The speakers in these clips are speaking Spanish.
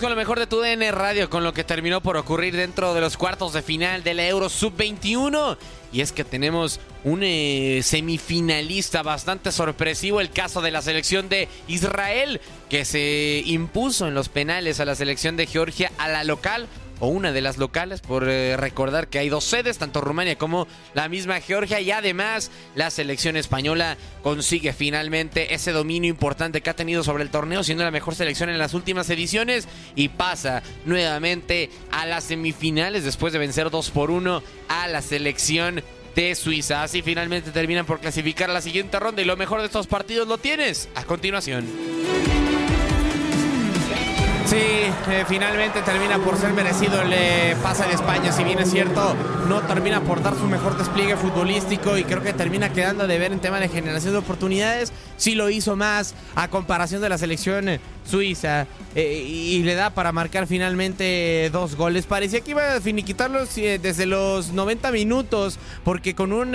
Con lo mejor de tu DN Radio, con lo que terminó por ocurrir dentro de los cuartos de final de la Euro Sub-21. Y es que tenemos un eh, semifinalista bastante sorpresivo, el caso de la selección de Israel, que se impuso en los penales a la selección de Georgia a la local o una de las locales, por eh, recordar que hay dos sedes, tanto Rumania como la misma Georgia, y además la selección española consigue finalmente ese dominio importante que ha tenido sobre el torneo, siendo la mejor selección en las últimas ediciones, y pasa nuevamente a las semifinales después de vencer 2 por 1 a la selección de Suiza. Así finalmente terminan por clasificar a la siguiente ronda y lo mejor de estos partidos lo tienes a continuación. Sí, eh, finalmente termina por ser merecido el eh, pase de España, si bien es cierto, no termina por dar su mejor despliegue futbolístico y creo que termina quedando de ver en tema de generación de oportunidades, sí lo hizo más a comparación de la selección eh, suiza eh, y le da para marcar finalmente dos goles. Parecía que iba a finiquitarlos eh, desde los 90 minutos porque con un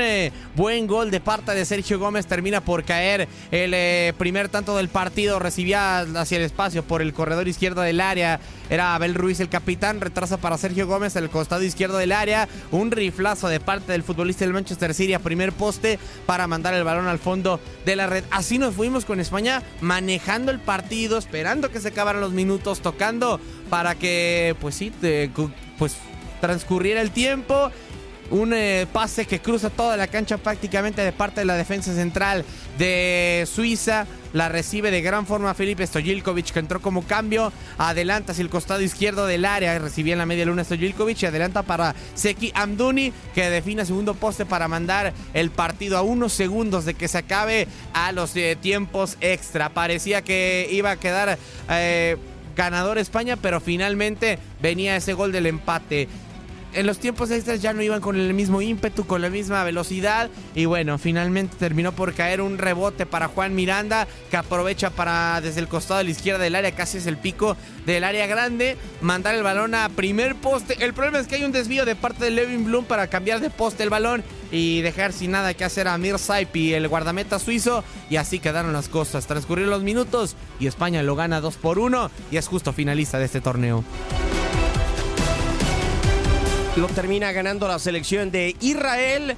buen gol de parte de Sergio Gómez termina por caer el primer tanto del partido, recibía hacia el espacio por el corredor izquierdo del área. Era Abel Ruiz el capitán, retrasa para Sergio Gómez el costado izquierdo del área, riflazo de parte del futbolista del Manchester City a primer poste para mandar el balón al fondo de la red. Así nos fuimos con España manejando el partido, esperando que se acabaran los minutos, tocando para que, pues sí, pues transcurriera el tiempo. Un eh, pase que cruza toda la cancha prácticamente de parte de la defensa central de Suiza. La recibe de gran forma Felipe Stojilkovic que entró como cambio. Adelanta hacia el costado izquierdo del área. Recibía en la media luna Stojilkovic y adelanta para Seki Amduni que define segundo poste para mandar el partido a unos segundos de que se acabe a los eh, tiempos extra. Parecía que iba a quedar eh, ganador España, pero finalmente venía ese gol del empate en los tiempos extras ya no iban con el mismo ímpetu, con la misma velocidad. Y bueno, finalmente terminó por caer un rebote para Juan Miranda, que aprovecha para desde el costado de la izquierda del área, casi es el pico del área grande, mandar el balón a primer poste. El problema es que hay un desvío de parte de Levin Bloom para cambiar de poste el balón y dejar sin nada que hacer a Mir Saipi, el guardameta suizo. Y así quedaron las cosas. Transcurrieron los minutos y España lo gana 2 por 1 y es justo finalista de este torneo. Lo termina ganando la selección de Israel.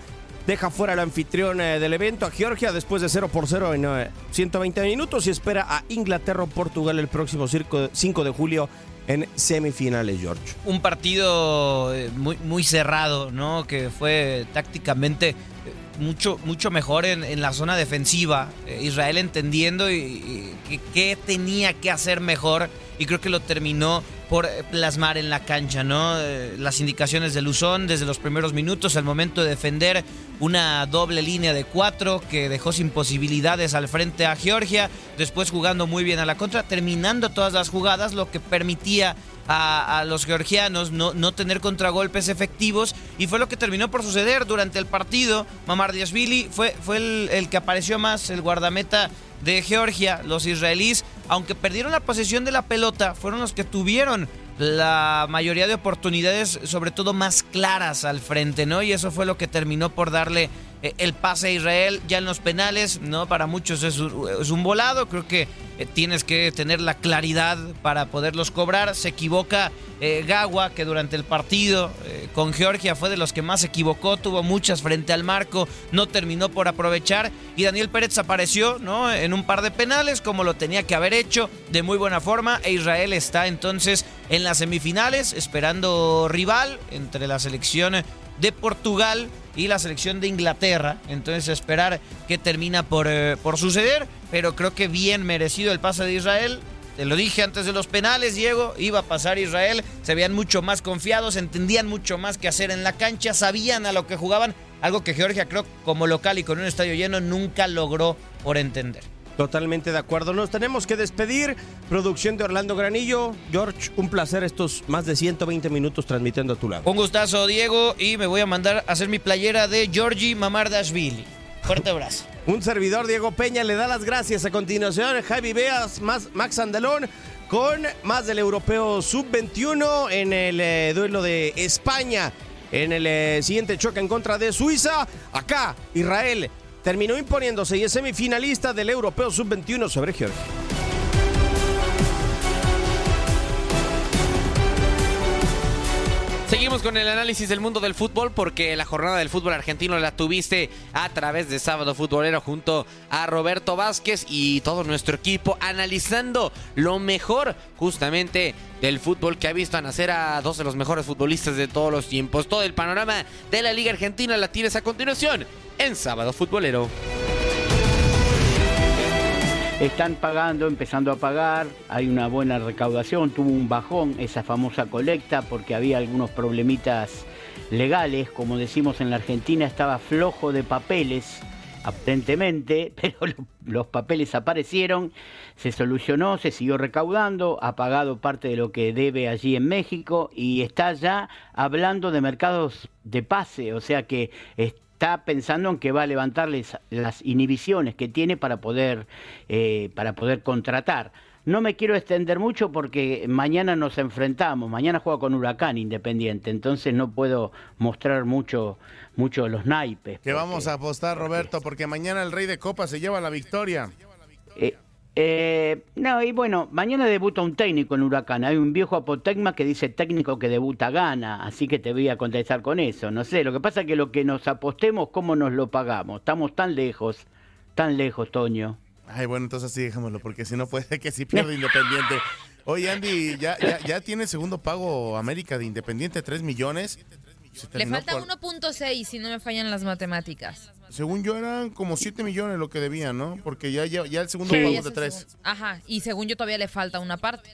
Deja fuera al anfitrión eh, del evento a Georgia después de 0 por 0 en eh, 120 minutos y espera a Inglaterra o Portugal el próximo circo- 5 de julio en semifinales, George. un partido eh, muy, muy cerrado, ¿no? Que fue tácticamente eh, mucho, mucho mejor en, en la zona defensiva. Eh, Israel entendiendo y, qué tenía que hacer mejor y creo que lo terminó por eh, plasmar en la cancha, ¿no? Eh, Las indicaciones de Luzón desde los primeros minutos, al momento de defender una doble línea de cuatro que dejó sin posibilidades al frente a Georgia, después jugando muy bien a la contra, terminando todas las jugadas, lo que permitía a, los georgianos no, no tener contragolpes efectivos y fue lo que terminó por suceder durante el partido. Mamardiashvili fue, fue el que apareció más, el guardameta de Georgia. Los israelíes, aunque perdieron la posesión de la pelota, fueron los que tuvieron la mayoría de oportunidades, sobre todo más claras al frente, ¿no? Y eso fue lo que terminó por darle eh, el pase a Israel ya en los penales, ¿no? Para muchos es un, volado, creo que eh, tienes que tener la claridad para poderlos cobrar. Se equivoca eh, Gawa, que durante el partido eh, con Georgia fue de los que más se equivocó, tuvo muchas frente al marco, no terminó por aprovechar. Y Daniel Pérez apareció, ¿no? En un par de penales, como lo tenía que haber hecho, de muy buena forma. E Israel está entonces en las semifinales, esperando rival entre la selección de Portugal y la selección de Inglaterra. Entonces esperar que termina por, eh, por suceder, pero creo que bien merecido el pase de Israel. Te lo dije antes de los penales, Diego, iba a pasar Israel, se veían mucho más confiados, entendían mucho más que hacer en la cancha, sabían a lo que jugaban, algo que Georgia creo como local y con un estadio lleno nunca logró por entender. Totalmente de acuerdo. Nos tenemos que despedir. Producción de Orlando Granillo. George, un placer estos más de 120 minutos transmitiendo a tu lado. Un gustazo, Diego, y me voy a mandar a hacer mi playera de Georgi Mamardashvili. Fuerte abrazo. Un servidor, Diego Peña, le da las gracias. A continuación, Javi Beas, Max Andalón, con más del europeo sub-21 en el eh, duelo de España. En el eh, siguiente choque en contra de Suiza. Acá, Israel terminó imponiéndose y es semifinalista del europeo sub-21 sobre Georgia. Seguimos con el análisis del mundo del fútbol porque la jornada del fútbol argentino la tuviste a través de Sábado Futbolero junto a Roberto Vázquez y todo nuestro equipo analizando lo mejor justamente del fútbol que ha visto nacer a dos de los mejores futbolistas de todos los tiempos. Todo el panorama de la Liga Argentina la tienes a continuación en Sábado Futbolero están pagando, empezando a pagar, hay una buena recaudación, tuvo un bajón esa famosa colecta porque había algunos problemitas legales, como decimos en la Argentina, estaba flojo de papeles, aparentemente, pero los papeles aparecieron, se solucionó, se siguió recaudando, ha pagado parte de lo que debe allí en México y está ya hablando de mercados de pase, o sea que está pensando en que va a levantarles las inhibiciones que tiene para poder, eh, para poder contratar. No me quiero extender mucho porque mañana nos enfrentamos, mañana juega con Huracán Independiente, entonces no puedo mostrar mucho, mucho los naipes. Que vamos a apostar, Roberto, porque mañana el Rey de Copa se lleva la victoria. Eh, eh, no, y bueno, mañana debuta un técnico en Huracán. Hay un viejo apotecma que dice técnico que debuta gana, así que te voy a contestar con eso. No sé, lo que pasa es que lo que nos apostemos, ¿cómo nos lo pagamos? Estamos tan lejos, tan lejos, Toño. Ay, bueno, entonces así dejémoslo, porque si no puede que si pierde Independiente. Oye, Andy, ¿ya, ya, tiene segundo pago América de Independiente, 3 millones. Le falta 1.6 si no me fallan las matemáticas. Según yo eran como 7 millones lo que debían, ¿no? Porque ya, ya, el segundo pago de 3. Ajá, y según yo todavía le falta una parte.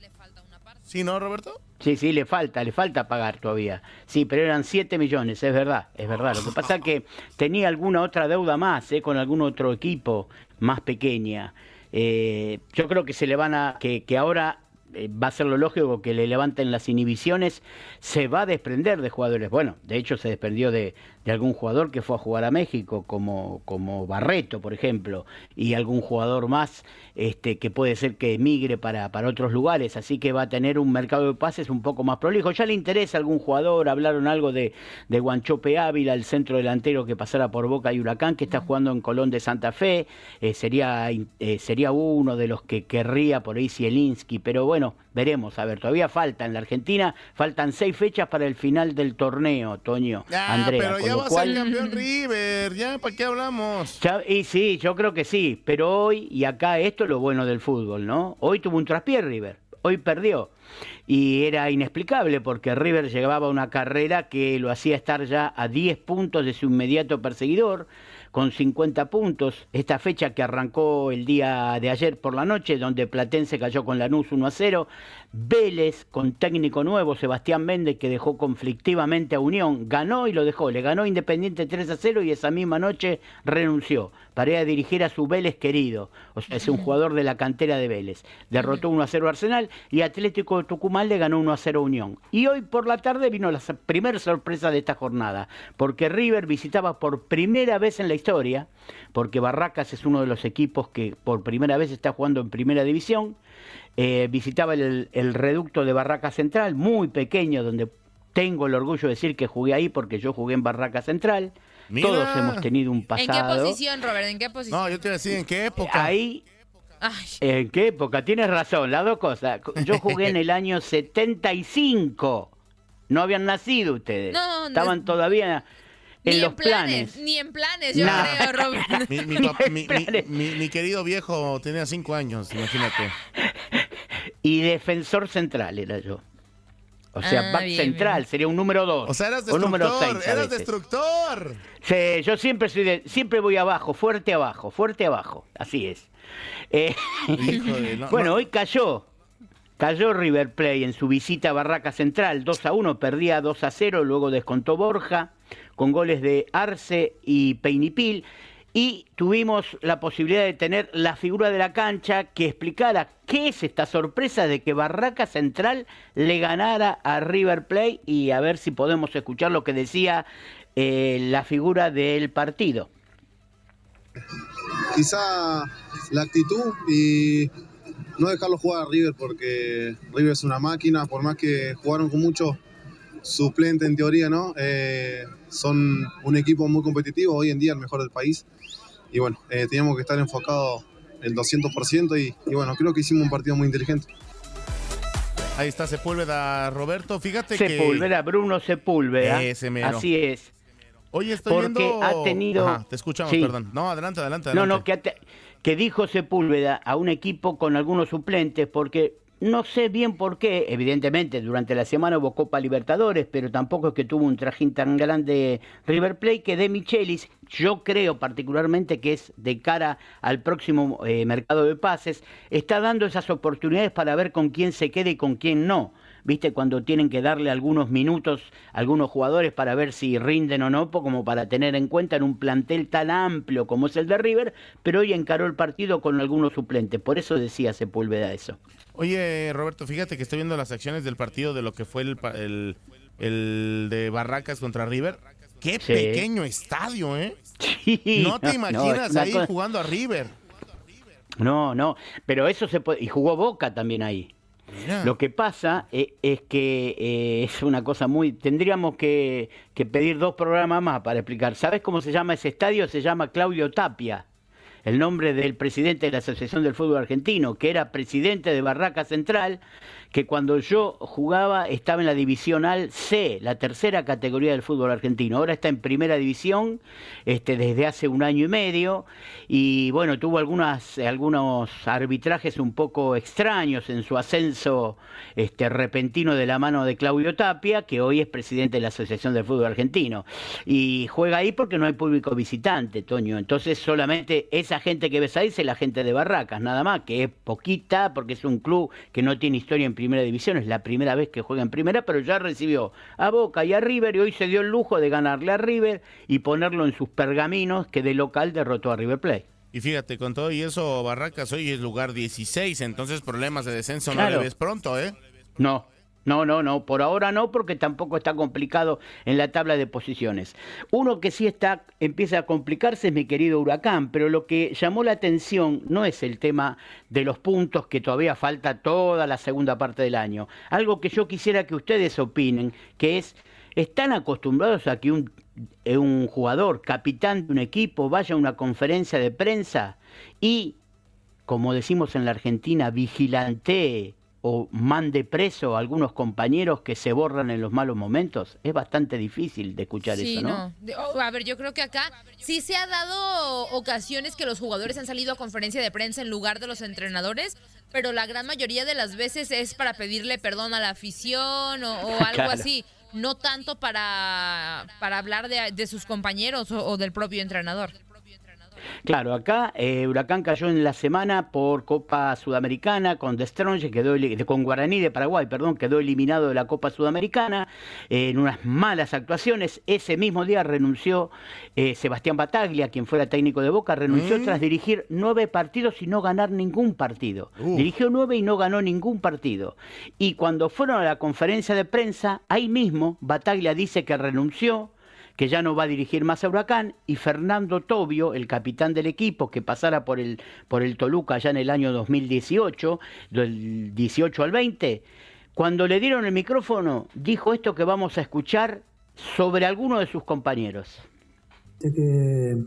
¿Sí, no, Roberto? Sí, sí, le falta, le falta pagar todavía. Sí, pero eran 7 millones, es verdad, es verdad. Lo que pasa es que tenía alguna otra deuda más, ¿eh? con algún otro equipo más pequeña. Eh, yo creo que se le van a, que, que ahora eh, va a ser lo lógico que le levanten las inhibiciones, se va a desprender de jugadores. Bueno, de hecho se desprendió de, de algún jugador que fue a jugar a México, como, como Barreto, por ejemplo, y algún jugador más este, que puede ser que emigre para, para otros lugares, así que va a tener un mercado de pases un poco más prolijo. Ya le interesa algún jugador, hablaron algo de, de Guanchope Ávila, el centro delantero que pasara por Boca y Huracán, que está jugando en Colón de Santa Fe, eh, sería, eh, sería uno de los que querría por ahí Zielinski, pero bueno, veremos, a ver, todavía falta en la Argentina, faltan seis fechas para el final del torneo, Toño, Andrea ya va a ser campeón River, ya, ¿para qué hablamos? y sí, yo creo que sí, pero hoy, y acá esto es lo bueno del fútbol, ¿no? Hoy tuvo un traspié River, hoy perdió. Y era inexplicable porque River llegaba a una carrera que lo hacía estar ya a 10 puntos de su inmediato perseguidor con 50 puntos. Esta fecha que arrancó el día de ayer por la noche, donde Platense cayó con Lanús 1 a 0. Vélez, con técnico nuevo, Sebastián Méndez, que dejó conflictivamente a Unión, ganó y lo dejó. Le ganó Independiente 3 a 0 y esa misma noche renunció para ir a dirigir a su Vélez querido. O sea, es un jugador de la cantera de Vélez. Derrotó 1 a 0 Arsenal y Atlético Tucumán le ganó 1 a 0 Unión. Y hoy por la tarde vino la primera sorpresa de esta jornada, porque River visitaba por primera vez en la historia, porque Barracas es uno de los equipos que por primera vez está jugando en primera división, eh, visitaba el, reducto de Barracas Central, muy pequeño, donde tengo el orgullo de decir que jugué ahí porque yo jugué en Barraca Central. Todos hemos tenido un pasado. ¿En qué posición, Robert? ¿En qué posición? No, yo te voy a decir, ¿en qué época? Ahí, ¿En qué época? Tienes razón, las dos cosas. Yo jugué en el año 75. No habían nacido ustedes. No, Estaban todavía en los planes, Ni en planes, yo creo, Robert. Mi, querido viejo tenía cinco años, imagínate. Y defensor central era yo. O sea, ah, back central, sería un número dos. O sea, eras destructor, número seis eras destructor. Sí, yo siempre soy de, siempre voy abajo, fuerte abajo, fuerte abajo. Así es. Eh, bueno, hoy cayó. Cayó River Play en su visita a Barraca Central, 2 a 1, perdía 2 a 0, luego descontó Borja, con goles de Arce y Peinipil y tuvimos la posibilidad de tener la figura de la cancha que explicara qué es esta sorpresa de que Barraca Central le ganara a River Plate y a ver si podemos escuchar lo que decía eh, la figura del partido. quizá la actitud y no dejarlo jugar a River porque River es una máquina, por más que jugaron con muchos suplentes en teoría, ¿no? Eh, son un equipo muy competitivo, hoy en día el mejor del país. Y bueno, eh, teníamos que estar enfocados el 200% y, y bueno, creo que hicimos un partido muy inteligente. Ahí está Sepúlveda, Roberto. Fíjate Sepúlveda, Bruno Sepúlveda. Ese Así es. Oye, estoy Porque ha tenido... te escuchamos, perdón. No, adelante, adelante, No, no, que, que dijo Sepúlveda a un equipo con algunos suplentes, porque no sé bien por qué, evidentemente durante la semana hubo Copa Libertadores, pero tampoco es que tuvo un trajín tan grande River Plate que de Michelis, yo creo particularmente que es de cara al próximo eh, mercado de pases, está dando esas oportunidades para ver con quién se queda y con quién no. Viste, cuando tienen que darle algunos minutos a algunos jugadores para ver si rinden o no, como para tener en cuenta en un plantel tan amplio como es el de River, pero hoy encaró el partido con algunos suplentes, por eso decía Sepúlveda eso. Oye, Roberto, fíjate que estoy viendo las acciones del partido de lo que fue el, el, de Barracas contra River. Qué pequeño estadio, ¿eh? no te imaginas ahí jugando a River. No, no, pero eso se puede. Y jugó Boca también ahí. Lo que pasa eh, es, que eh, es una cosa muy... Tendríamos que, que, pedir dos programas más para explicar. ¿Sabes cómo se llama ese estadio? Se llama Claudio Tapia, el nombre del presidente de la Asociación del Fútbol Argentino, que era presidente de Barraca Central que cuando yo jugaba estaba en la división al C, la tercera categoría del fútbol argentino. Ahora está en primera división este, desde hace un año y medio y bueno, tuvo algunos arbitrajes un poco extraños en su ascenso este, repentino de la mano de Claudio Tapia, que hoy es presidente de la Asociación del Fútbol Argentino. Y juega ahí porque no hay público visitante, Toño. Entonces solamente esa gente que ves ahí es la gente de Barracas, nada más, que es poquita porque es un club que no tiene historia en primera división, es la primera vez que juega en primera, pero ya recibió a Boca y a River y hoy se dio el lujo de ganarle a River y ponerlo en sus pergaminos que de local derrotó a River Plate. Y fíjate, con todo y eso, Barracas hoy es lugar 16, entonces problemas de descenso no le ves pronto, ¿eh? No, no, no, no, por ahora no, porque tampoco está complicado en la tabla de posiciones. Uno que sí está, empieza a complicarse es mi querido Huracán, pero lo que llamó la atención no es el tema de los puntos, que todavía falta toda la segunda parte del año. Algo que yo quisiera que ustedes opinen, que es, ¿están acostumbrados a que un, eh, un jugador, capitán de un equipo, vaya a una conferencia de prensa y, como decimos en la Argentina, vigilante o mande preso a algunos compañeros que se borran en los malos momentos? Es bastante difícil de escuchar eso, ¿no? no. Oh, a ver, yo creo que acá sí se ha dado ocasiones que los jugadores han salido a conferencia de prensa en lugar de los entrenadores, pero la gran mayoría de las veces es para pedirle perdón a la afición o, algo así, no tanto para, para hablar de, sus compañeros o del propio entrenador. Claro, acá eh, Huracán cayó en la semana por Copa Sudamericana con The Strong, quedó, con Guaraní de Paraguay, perdón, quedó eliminado de la Copa Sudamericana en unas malas actuaciones. Ese mismo día renunció eh, Sebastián Bataglia, quien fuera técnico de Boca, renunció mm. tras dirigir nueve partidos y no ganar ningún partido. Dirigió nueve y no ganó ningún partido. Y cuando fueron a la conferencia de prensa, ahí mismo Bataglia dice que renunció que ya no va a dirigir más a Huracán, y Fernando Tobio, el capitán del equipo, que pasara por el, por el Toluca ya en el año 2018, del 18 al 20, cuando le dieron el micrófono, dijo esto que vamos a escuchar sobre alguno de sus compañeros. Que,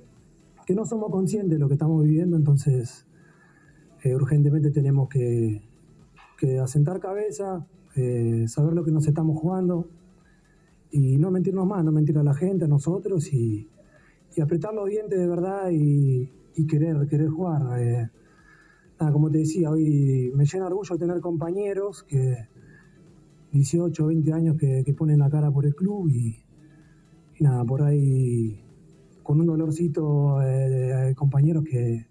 que no somos conscientes de lo que estamos viviendo, entonces eh, urgentemente tenemos que, que asentar cabeza, eh, saber lo que nos estamos jugando, y no mentirnos más, no mentir a la gente, a nosotros y, apretar los dientes de verdad y, querer, querer jugar. Eh, como te decía, hoy me llena orgullo tener compañeros que 18, 20 años que, ponen la cara por el club y, nada, por ahí con un dolorcito eh, compañeros que,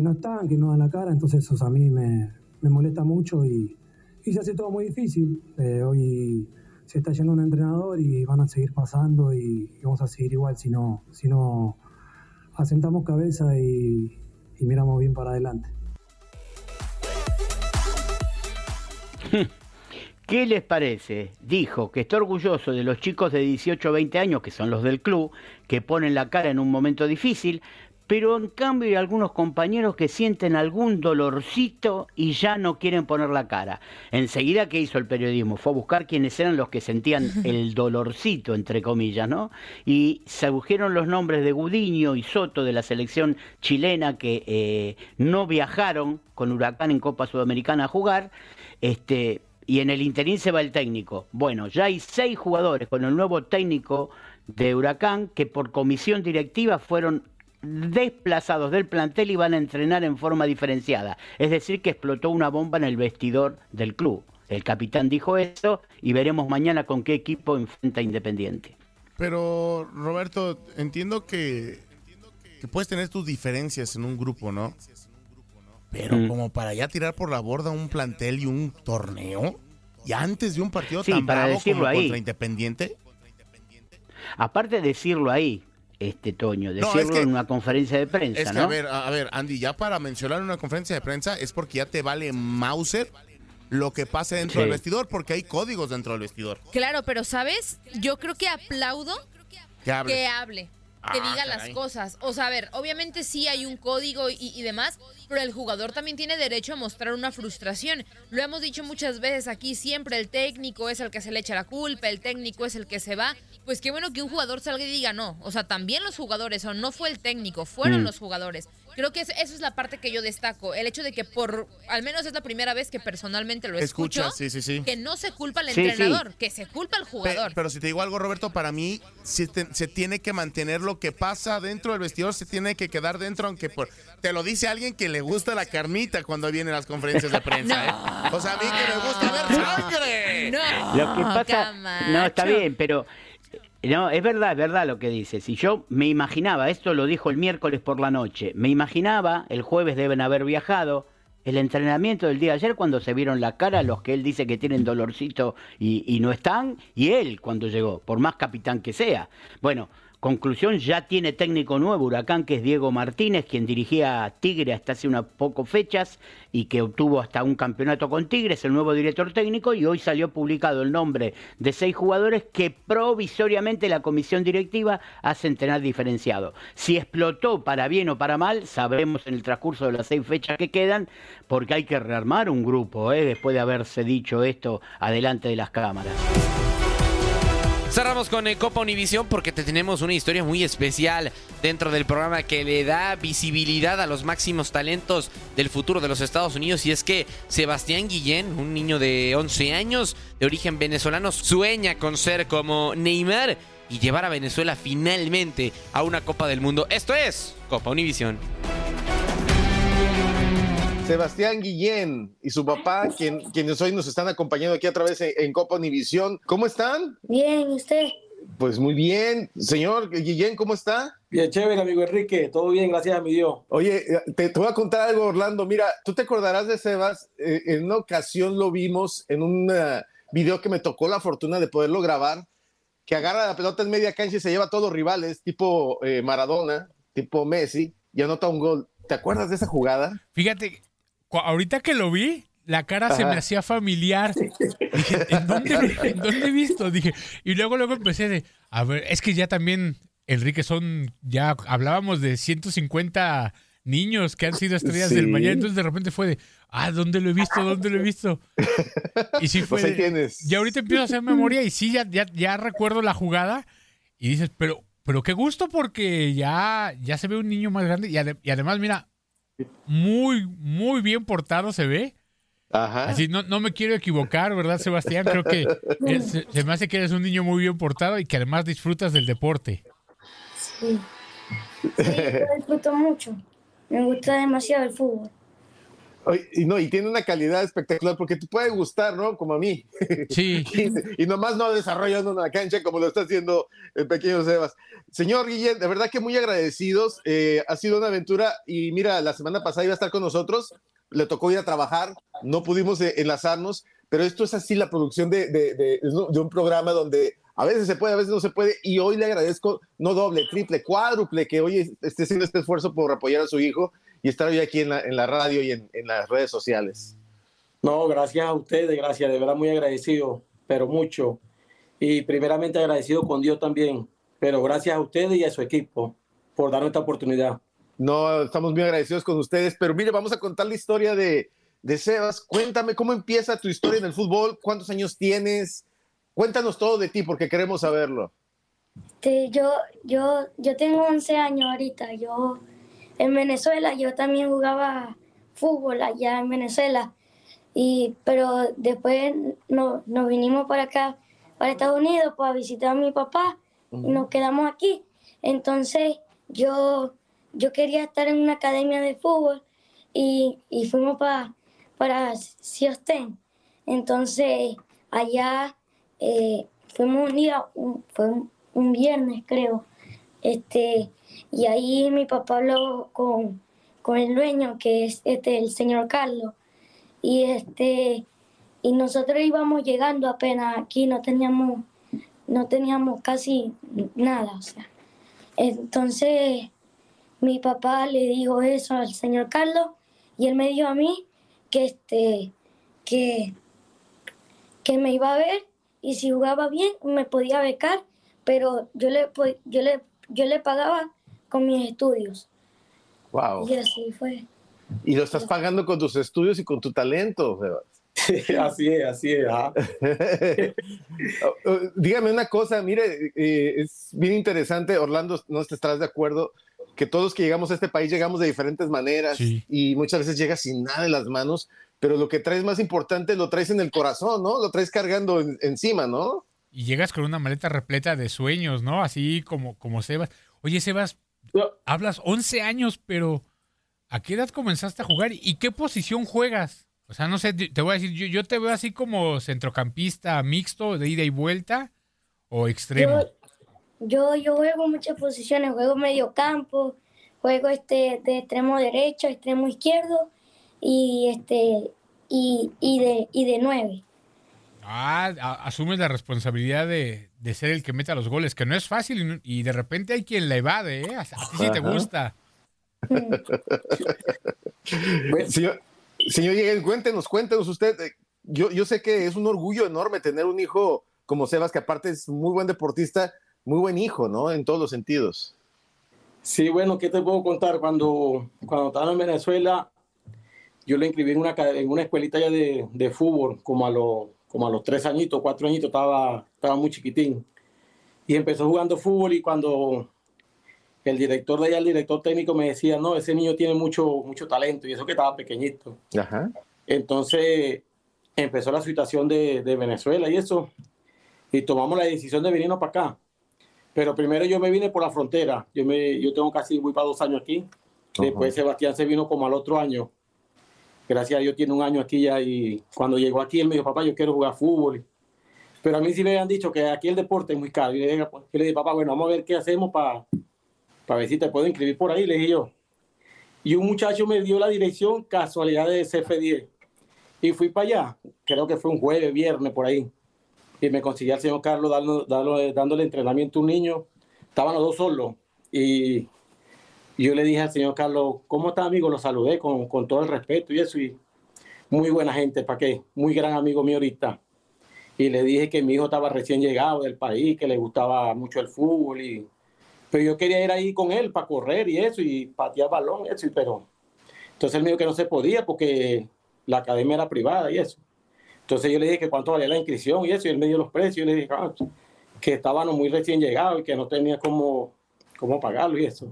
no están, que no dan la cara, entonces eso a mí me, molesta mucho y, se hace todo muy difícil. Eh, hoy se está yendo un entrenador y van a seguir pasando y, vamos a seguir igual si no, si no asentamos cabeza y, miramos bien para adelante. ¿Qué les parece? Dijo que está orgulloso de los chicos de 18 o 20 años, que son los del club, que ponen la cara en un momento difícil, pero en cambio hay algunos compañeros que sienten algún dolorcito y ya no quieren poner la cara. Enseguida, ¿qué hizo el periodismo? Fue a buscar quiénes eran los que sentían el dolorcito, entre comillas, ¿no? Y se agujeron los nombres de Gudiño y Soto de la selección chilena que eh, no viajaron con Huracán en Copa Sudamericana a jugar. Este, y en el interín se va el técnico. Bueno, ya hay seis jugadores con el nuevo técnico de Huracán que por comisión directiva fueron desplazados del plantel y van a entrenar en forma diferenciada. Es decir, que explotó una bomba en el vestidor del club. El capitán dijo eso y veremos mañana con qué equipo enfrenta Independiente. Pero, Roberto, entiendo que, que puedes tener tus diferencias en un grupo, ¿no? Pero mm. como para ya tirar por la borda un plantel y un torneo, y antes de un partido tan para bravo como contra Independiente. Aparte de decirlo ahí, este Toño, decirlo en una conferencia de prensa, es que, A ver, a ver, Andy, ya para mencionar en una conferencia de prensa es porque ya te vale Mauser lo que pase dentro del vestidor, porque hay códigos dentro del vestidor. Claro, pero ¿sabes? Yo creo que aplaudo Que hable que ah, diga las cosas. O sea, a ver, obviamente sí hay un código y, demás, pero el jugador también tiene derecho a mostrar una frustración. Lo hemos dicho muchas veces aquí, siempre el técnico es el que se le echa la culpa, el técnico es el que se va. Pues qué bueno que un jugador salga y diga no. O sea, también los jugadores, o no fue el técnico, fueron mm. los jugadores. Creo que eso es la parte que yo destaco. El hecho de que por, al menos es la primera vez que personalmente lo escucho, sí, sí, sí. que no se culpa al entrenador, que se culpa al jugador. Pero, si te digo algo, Roberto, para mí se, se, tiene que mantener lo que pasa dentro del vestidor, se tiene que quedar dentro, aunque por, te lo dice alguien que le gusta la carnita cuando vienen las conferencias de prensa. ¿eh? O sea, a mí que me gusta ver sangre. No, lo que pasa, no, está bien, pero no, es verdad, es verdad lo que dices. Si yo me imaginaba, esto lo dijo el miércoles por la noche, me imaginaba, el jueves deben haber viajado, el entrenamiento del día de ayer cuando se vieron la cara los que él dice que tienen dolorcito y, y no están, y él cuando llegó, por más capitán que sea. Bueno, Conclusión, ya tiene técnico nuevo Huracán, que es Diego Martínez, quien dirigía a Tigre hasta hace unas pocas fechas y que obtuvo hasta un campeonato con Tigre, es el nuevo director técnico y hoy salió publicado el nombre de seis jugadores que provisoriamente la comisión directiva hace entrenar diferenciado. Si explotó para bien o para mal, sabremos en el transcurso de las seis fechas que quedan, porque hay que rearmar un grupo, ¿eh? después de haberse dicho esto adelante de las cámaras. Cerramos con eh, Copa Univisión porque te tenemos una historia muy especial dentro del programa que le da visibilidad a los máximos talentos del futuro de los Estados Unidos. Y es que Sebastián Guillén, un niño de 11 años de origen venezolano, sueña con ser como Neymar y llevar a Venezuela finalmente a una Copa del Mundo. Esto es Copa Univisión. Sebastián Guillén y su papá, quienes hoy nos están acompañando aquí a través en, Copa Univisión. ¿Cómo están? Bien, ¿y usted? Pues muy bien. Señor Guillén, ¿cómo está? Bien, chévere, amigo Enrique. Todo bien, gracias a mi Dios. Oye, te, voy a contar algo, Orlando. Mira, tú te acordarás de Sebas. Eh, en una ocasión lo vimos en un eh, video que me tocó la fortuna de poderlo grabar, que agarra la pelota en media cancha y se lleva a todos los rivales, tipo eh, Maradona, tipo Messi, y anota un gol. ¿Te acuerdas de esa jugada? Fíjate, ahorita que lo vi, la cara se me hacía familiar. Dije, ¿en dónde, he visto? Dije, y luego luego empecé de, a ver, es que ya también, Enrique, son, ya hablábamos de 150 niños que han sido estrellas del mañana, entonces de repente fue de, ah, ¿dónde lo he visto? ¿Dónde lo he visto? Y sí fue, pues ya ahorita empiezo a hacer memoria y sí, ya, ya, recuerdo la jugada y dices, pero, pero qué gusto porque ya, ya se ve un niño más grande y además, mira, muy, muy bien portado se ve. Ajá. Así no, no me quiero equivocar, ¿verdad, Sebastián? Creo que se me hace que eres un niño muy bien portado y que además disfrutas del deporte. Sí. sí disfruto mucho. Me gusta demasiado el fútbol. Y, no, y tiene una calidad espectacular porque te puede gustar, ¿no? Como a mí. Sí. y, nomás no desarrollando una cancha como lo está haciendo el pequeño Sebas. Señor Guillén, de verdad que muy agradecidos. Eh, ha sido una aventura y mira, la semana pasada iba a estar con nosotros, le tocó ir a trabajar, no pudimos eh, enlazarnos, pero esto es así la producción de, de, de, de un programa donde a veces se puede, a veces no se puede, y hoy le agradezco no doble, triple, cuádruple que hoy esté haciendo este esfuerzo por apoyar a su hijo y estar hoy aquí en la, en la radio y en, en, las redes sociales. No, gracias a ustedes, gracias, de verdad muy agradecido, pero mucho. Y primeramente agradecido con Dios también, pero gracias a ustedes y a su equipo por darnos esta oportunidad. No, estamos muy agradecidos con ustedes, pero mire, vamos a contar la historia de, de Sebas. Cuéntame cómo empieza tu historia en el fútbol, cuántos años tienes, cuéntanos todo de ti porque queremos saberlo. yo, yo, yo tengo 11 años ahorita, yo en Venezuela yo también jugaba fútbol allá en Venezuela, y, pero después no, nos vinimos para acá, para Estados Unidos, para visitar a mi papá y nos quedamos aquí. Entonces yo, yo quería estar en una academia de fútbol y, y fuimos para para Siostén. Entonces allá eh, fuimos un día, fue un, viernes creo, este, y ahí mi papá habló con, con el dueño, que es este, el señor Carlos, y este, y nosotros íbamos llegando apenas aquí, no teníamos, no teníamos casi nada, o sea. Entonces mi papá le dijo eso al señor Carlos y él me dijo a mí que este que, que me iba a ver y si jugaba bien me podía becar, pero yo le yo le yo le pagaba con mis estudios. Wow. Y así fue. Y lo estás pagando con tus estudios y con tu talento, así es, así es. Oh, oh, dígame una cosa, mire, eh, es bien interesante, Orlando, no estás de acuerdo, que todos que llegamos a este país llegamos de diferentes maneras y muchas veces llegas sin nada en las manos, pero lo que traes más importante lo traes en el corazón, ¿no? Lo traes cargando encima, ¿no? Y llegas con una maleta repleta de sueños, ¿no? Así como, como Sebas. Oye, Sebas, hablas 11 años, pero ¿a qué edad comenzaste a jugar y qué posición juegas? O sea, no sé, te voy a decir, yo, te veo así como centrocampista mixto, de ida y vuelta, o extremo. Yo, yo juego muchas posiciones, juego medio campo, juego este de extremo derecho, extremo izquierdo y este y, y de y de nueve. Ah, asumes la responsabilidad de, de, ser el que meta los goles, que no es fácil y, de repente hay quien la evade, ¿eh? A ti sí te gusta. señor, señor cuéntenos, cuéntenos usted. Eh, yo, yo sé que es un orgullo enorme tener un hijo como Sebas, que aparte es muy buen deportista, muy buen hijo, ¿no? En todos los sentidos. Sí, bueno, ¿qué te puedo contar? Cuando, cuando estaba en Venezuela, yo le inscribí en una, en una escuelita ya de, de fútbol, como a, los, como a los tres añitos, cuatro añitos, estaba, estaba muy chiquitín. Y empezó jugando fútbol y cuando el director de allá, el director técnico me decía, no, ese niño tiene mucho, mucho talento y eso que estaba pequeñito. Ajá. Entonces empezó la situación de, de Venezuela y eso, y tomamos la decisión de venirnos para acá. Pero primero yo me vine por la frontera. Yo, me, yo tengo casi, voy para dos años aquí. Después Sebastián se vino como al otro año. Gracias a Dios tiene un año aquí ya y cuando llegó aquí él me dijo, papá, yo quiero jugar fútbol. Pero a mí sí me habían dicho que aquí el deporte es muy caro. Y le dije, pues, le dije papá, bueno, vamos a ver qué hacemos para para ver si te puedo inscribir por ahí, le dije yo. Y un muchacho me dio la dirección, casualidad de CF10. Y fui para allá, creo que fue un jueves, viernes, por ahí y me conseguí al señor Carlos dándole entrenamiento a un niño. Estaban los dos solos y yo le dije al señor Carlos, ¿cómo está amigo? Lo saludé con, con todo el respeto y eso. Y muy buena gente, ¿para qué? Muy gran amigo mío ahorita. Y le dije que mi hijo estaba recién llegado del país, que le gustaba mucho el fútbol. Y, pero yo quería ir ahí con él para correr y eso, y patear balón, eso, pero entonces él me dijo que no se podía porque la academia era privada y eso. Entonces yo le dije que cuánto valía la inscripción y eso, y él me dio los precios, y le dije ah, que estábamos muy recién llegados y que no tenía cómo, cómo pagarlo y eso.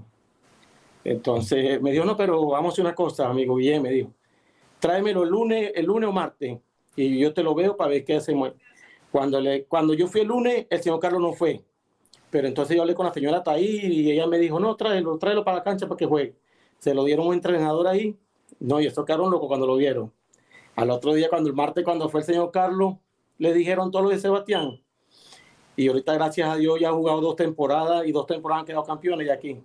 Entonces me dijo, no, pero vamos a hacer una cosa, amigo, bien, me dijo, tráemelo el lunes, el lunes o martes, y yo te lo veo para ver qué hacemos. Cuando, le, cuando yo fui el lunes, el señor Carlos no fue. Pero entonces yo hablé con la señora Taí y ella me dijo, no, tráelo, tráelo para la cancha para que juegue. Se lo dieron un entrenador ahí. No, y eso quedaron locos cuando lo vieron. Al otro día, cuando el martes, cuando fue el señor Carlos, le dijeron todo lo de Sebastián. Y ahorita, gracias a Dios, ya ha jugado dos temporadas y dos temporadas han quedado campeones ya aquí.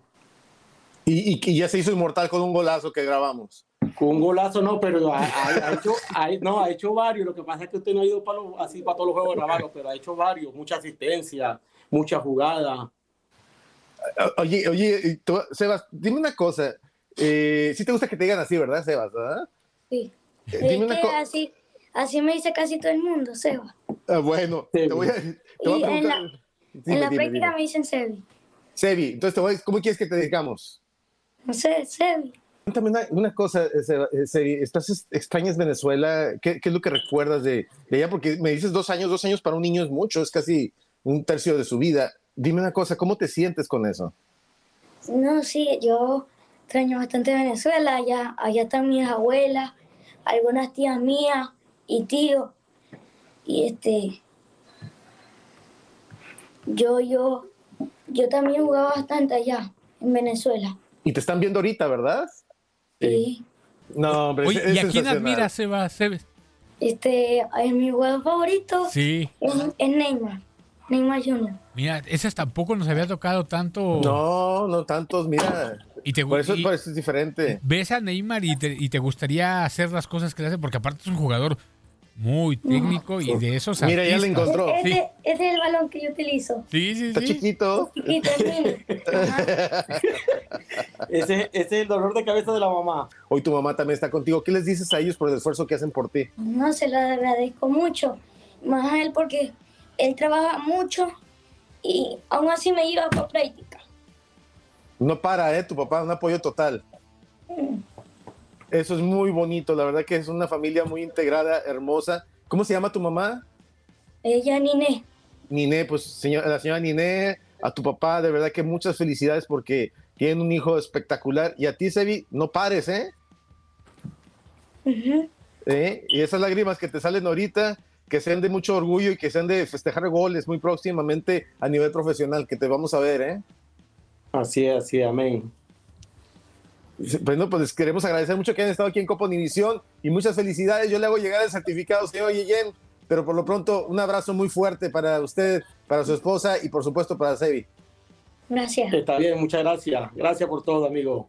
Y, ya se hizo inmortal con un golazo que grabamos. Con un golazo no, pero ha, hecho, no, ha hecho varios. Lo que pasa es que usted no ha ido para así para todos los juegos grabados, pero ha hecho varios, mucha asistencia, mucha jugada. Oye, oye, Sebas, dime una cosa. Eh, sí te gusta que te digan así, ¿verdad, Sebas? Sí. Eh, así, así me dice casi todo el mundo, Seba. Ah, bueno, te voy a, En la, práctica me dicen Sebi. Sebi, entonces, ¿cómo quieres que te digamos? No sé, Sebi. Cuéntame una, cosa, ¿estás extrañas Venezuela? ¿Qué, es lo que recuerdas de, de, ella? Porque me dices dos años, dos años para un niño es mucho, es casi un tercio de su vida. Dime una cosa, ¿cómo te sientes con eso? No, sí, yo extraño bastante Venezuela, allá, allá están mis abuelas, algunas tías mías y tíos. Y este, yo, yo, yo también jugaba bastante allá, en Venezuela. Y te están viendo ahorita, ¿verdad? Sí. No, hombre, Oye, ¿y a quién admiras, Seba? Este, es mi jugador favorito. Sí. Es, es Neymar. Neymar Junior. Mira, ese tampoco nos había tocado tanto. No, no tantos, mira. Y te, por, eso, es diferente. Ves a Neymar y te, y te gustaría hacer las cosas que le hace, porque aparte es un jugador muy técnico y de esos Mira, ya le encontró. Ese, es el balón que yo utilizo. Sí, sí, Está chiquito. Chiquito, ese, ese es el dolor de cabeza de la mamá. Hoy tu mamá también está contigo. ¿Qué les dices a ellos por el esfuerzo que hacen por ti? No, se lo agradezco mucho. Más a él porque él trabaja mucho y aún así me lleva para práctica. No para, ¿eh? Tu papá, un apoyo total. Mm. Eso es muy bonito, la verdad que es una familia muy integrada, hermosa. ¿Cómo se llama tu mamá? Ella, Niné. Niné, pues señor, la señora Niné, a tu papá, de verdad que muchas felicidades porque tienen un hijo espectacular. Y a ti, Sebi, no pares, ¿eh? ¿Eh? Y esas lágrimas que te salen ahorita, que sean de mucho orgullo y que sean de festejar goles muy próximamente a nivel profesional, que te vamos a ver, ¿eh? Así es, así, amén. Bueno, pues queremos agradecer mucho que hayan estado aquí en Copa Univisión y muchas felicidades. Yo le hago llegar el certificado, señor Yeyen, pero por lo pronto un abrazo muy fuerte para usted, para su esposa y por supuesto para Sebi. Gracias. Está bien, muchas gracias. Gracias por todo, amigo.